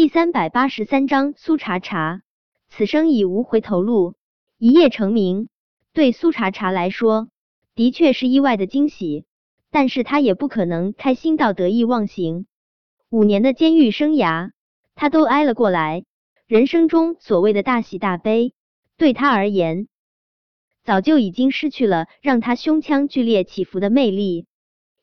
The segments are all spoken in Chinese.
第三百八十三章苏茶茶，此生已无回头路，一夜成名，对苏茶茶来说，的确是意外的惊喜。但是他也不可能开心到得意忘形。五年的监狱生涯，他都挨了过来。人生中所谓的大喜大悲，对他而言，早就已经失去了让他胸腔剧烈起伏的魅力。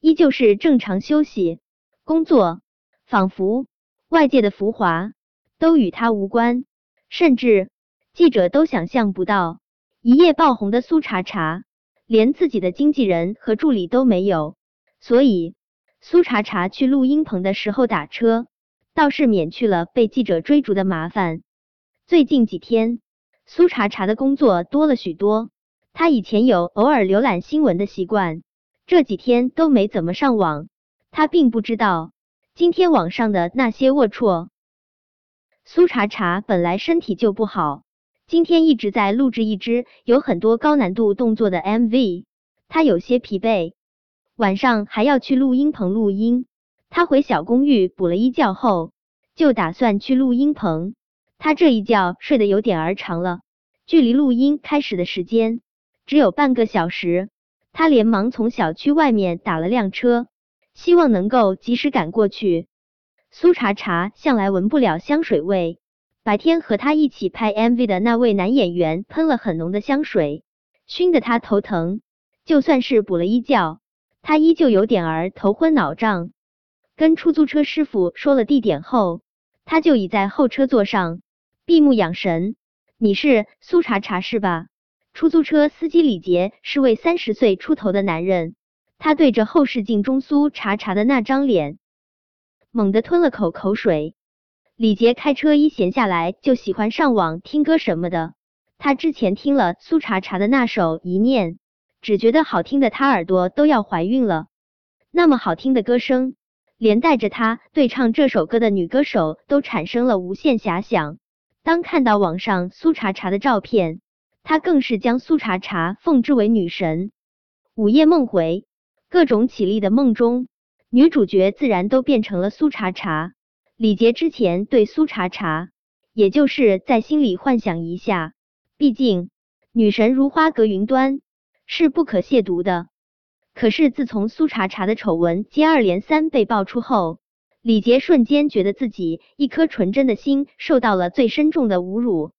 依旧是正常休息、工作，仿佛外界的浮华都与他无关。甚至记者都想象不到，一夜爆红的苏茶茶。连自己的经纪人和助理都没有，所以苏茶茶去录音棚的时候打车，倒是免去了被记者追逐的麻烦。最近几天，苏茶茶的工作多了许多。他以前有偶尔浏览新闻的习惯，这几天都没怎么上网。他并不知道今天网上的那些龌龊。苏茶茶本来身体就不好。今天一直在录制一支有很多高难度动作的 MV，他有些疲惫。晚上还要去录音棚录音。他回小公寓补了一觉后，就打算去录音棚。他这一觉睡得有点儿长了，距离录音开始的时间只有半个小时。他连忙从小区外面打了辆车，希望能够及时赶过去。苏茶茶向来闻不了香水味。白天和他一起拍 MV 的那位男演员喷了很浓的香水，熏得他头疼。就算是补了一觉，他依旧有点儿头昏脑胀。跟出租车师傅说了地点后，他就倚在后车座上闭目养神。你是苏茶茶是吧？出租车司机李杰是位三十岁出头的男人，他对着后视镜中苏茶茶的那张脸，猛地吞了口口水。李杰开车一闲下来就喜欢上网听歌什么的。他之前听了苏茶茶的那首《一念》，只觉得好听的他耳朵都要怀孕了。那么好听的歌声，连带着他对唱这首歌的女歌手都产生了无限遐想。当看到网上苏茶茶的照片，他更是将苏茶茶奉之为女神。午夜梦回，各种绮丽的梦中，女主角自然都变成了苏茶茶。李杰之前对苏茶茶，也就是在心里幻想一下，毕竟女神如花隔云端，是不可亵渎的。可是自从苏茶茶的丑闻接二连三被爆出后，李杰瞬间觉得自己一颗纯真的心受到了最深重的侮辱。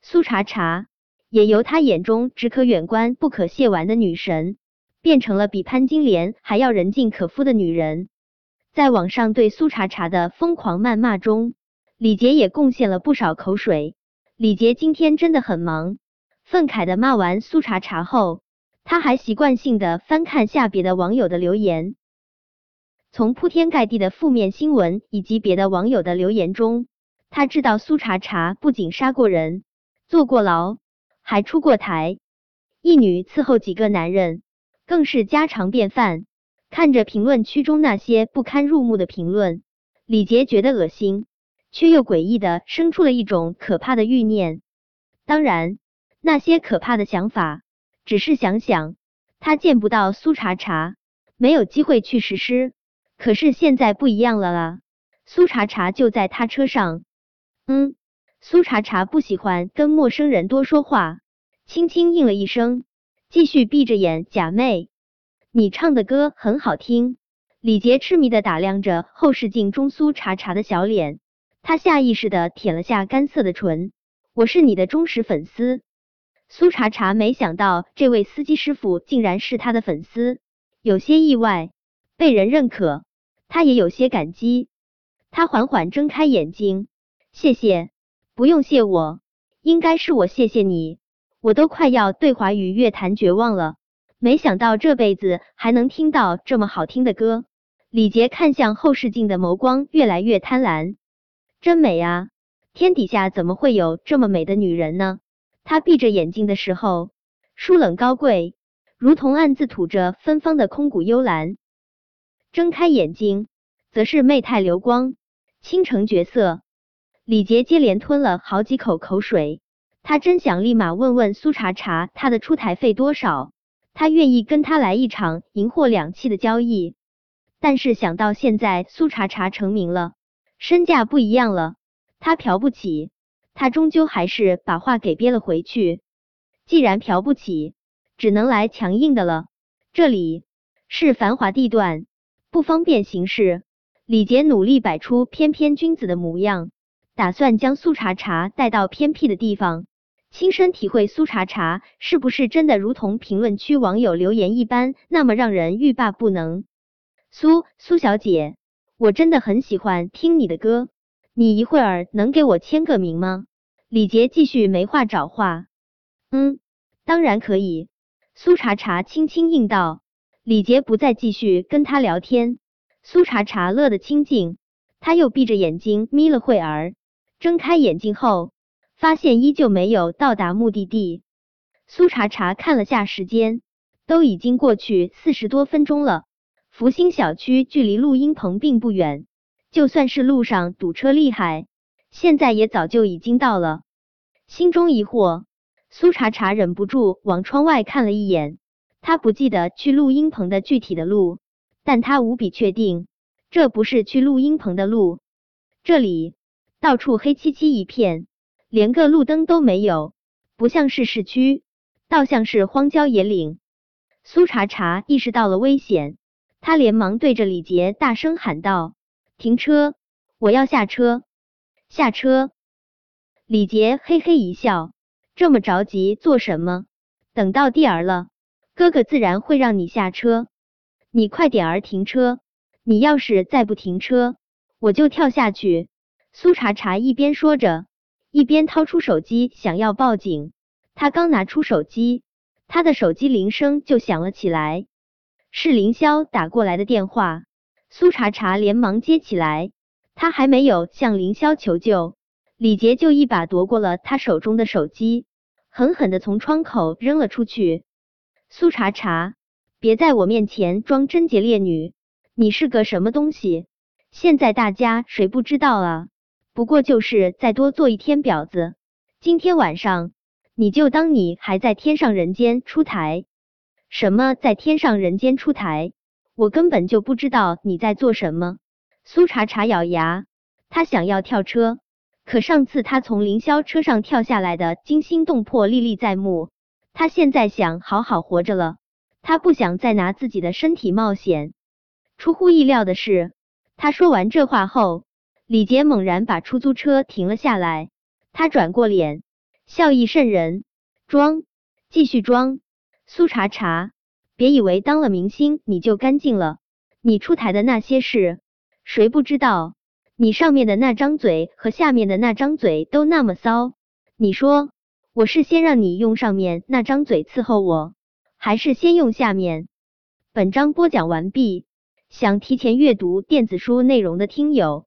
苏茶茶也由他眼中只可远观不可亵玩的女神，变成了比潘金莲还要人尽可夫的女人。在网上对苏茶茶的疯狂谩骂中，李杰也贡献了不少口水。李杰今天真的很忙，愤慨的骂完苏茶茶后，他还习惯性的翻看下别的网友的留言。从铺天盖地的负面新闻以及别的网友的留言中，他知道苏茶茶不仅杀过人、坐过牢，还出过台，一女伺候几个男人，更是家常便饭。看着评论区中那些不堪入目的评论，李杰觉得恶心，却又诡异的生出了一种可怕的欲念。当然，那些可怕的想法只是想想，他见不到苏茶茶，没有机会去实施。可是现在不一样了啦，苏茶茶就在他车上。嗯，苏茶茶不喜欢跟陌生人多说话，轻轻应了一声，继续闭着眼假寐。你唱的歌很好听，李杰痴迷的打量着后视镜中苏茶茶的小脸，他下意识的舔了下干涩的唇。我是你的忠实粉丝。苏茶茶没想到这位司机师傅竟然是他的粉丝，有些意外，被人认可，他也有些感激。他缓缓睁开眼睛，谢谢，不用谢我，应该是我谢谢你，我都快要对华语乐坛绝望了。没想到这辈子还能听到这么好听的歌。李杰看向后视镜的眸光越来越贪婪，真美啊！天底下怎么会有这么美的女人呢？他闭着眼睛的时候，疏冷高贵，如同暗自吐着芬芳的空谷幽兰；睁开眼睛，则是媚态流光，倾城绝色。李杰接连吞了好几口口水，他真想立马问问苏茶茶，他的出台费多少？他愿意跟他来一场银货两讫的交易，但是想到现在苏茶茶成名了，身价不一样了，他嫖不起，他终究还是把话给憋了回去。既然嫖不起，只能来强硬的了。这里是繁华地段，不方便行事。李杰努力摆出翩翩君子的模样，打算将苏茶茶带到偏僻的地方，亲身体会苏茶茶是不是真的如同评论区网友留言一般，那么让人欲罢不能。苏苏小姐，我真的很喜欢听你的歌，你一会儿能给我签个名吗？李杰继续没话找话。嗯，当然可以。苏茶茶轻轻应道。李杰不再继续跟他聊天。苏茶茶乐得清静，他又闭着眼睛眯了会儿，睁开眼睛后，发现依旧没有到达目的地。苏茶茶看了下时间，都已经过去四十多分钟了。福星小区距离录音棚并不远，就算是路上堵车厉害，现在也早就已经到了。心中疑惑，苏茶茶忍不住往窗外看了一眼，他不记得去录音棚的具体的路。但他无比确定，这不是去录音棚的路。这里到处黑漆漆一片，连个路灯都没有，不像是市区，倒像是荒郊野岭。苏茶茶意识到了危险，他连忙对着李杰大声喊道：“停车！我要下车！下车！”李杰嘿嘿一笑：“这么着急做什么？等到地儿了，哥哥自然会让你下车。”你快点儿停车！你要是再不停车，我就跳下去。苏茶茶一边说着，一边掏出手机想要报警。他刚拿出手机，他的手机铃声就响了起来，是凌霄打过来的电话。苏茶茶连忙接起来，他还没有向凌霄求救，李杰就一把夺过了他手中的手机，狠狠的从窗口扔了出去。苏茶茶。别在我面前装贞洁烈女，你是个什么东西？现在大家谁不知道啊？不过就是再多做一天婊子，今天晚上你就当你还在天上人间出台。什么在天上人间出台？我根本就不知道你在做什么。苏茶茶咬牙，他想要跳车，可上次他从凌霄车上跳下来的惊心动魄历历在目，他现在想好好活着了。他不想再拿自己的身体冒险。出乎意料的是，他说完这话后，李杰猛然把出租车停了下来。他转过脸，笑意渗人，装，继续装。苏茶茶，别以为当了明星你就干净了。你出台的那些事，谁不知道？你上面的那张嘴和下面的那张嘴都那么骚。你说，我是先让你用上面那张嘴伺候我？还是先用下面。本章播讲完毕。想提前阅读电子书内容的听友，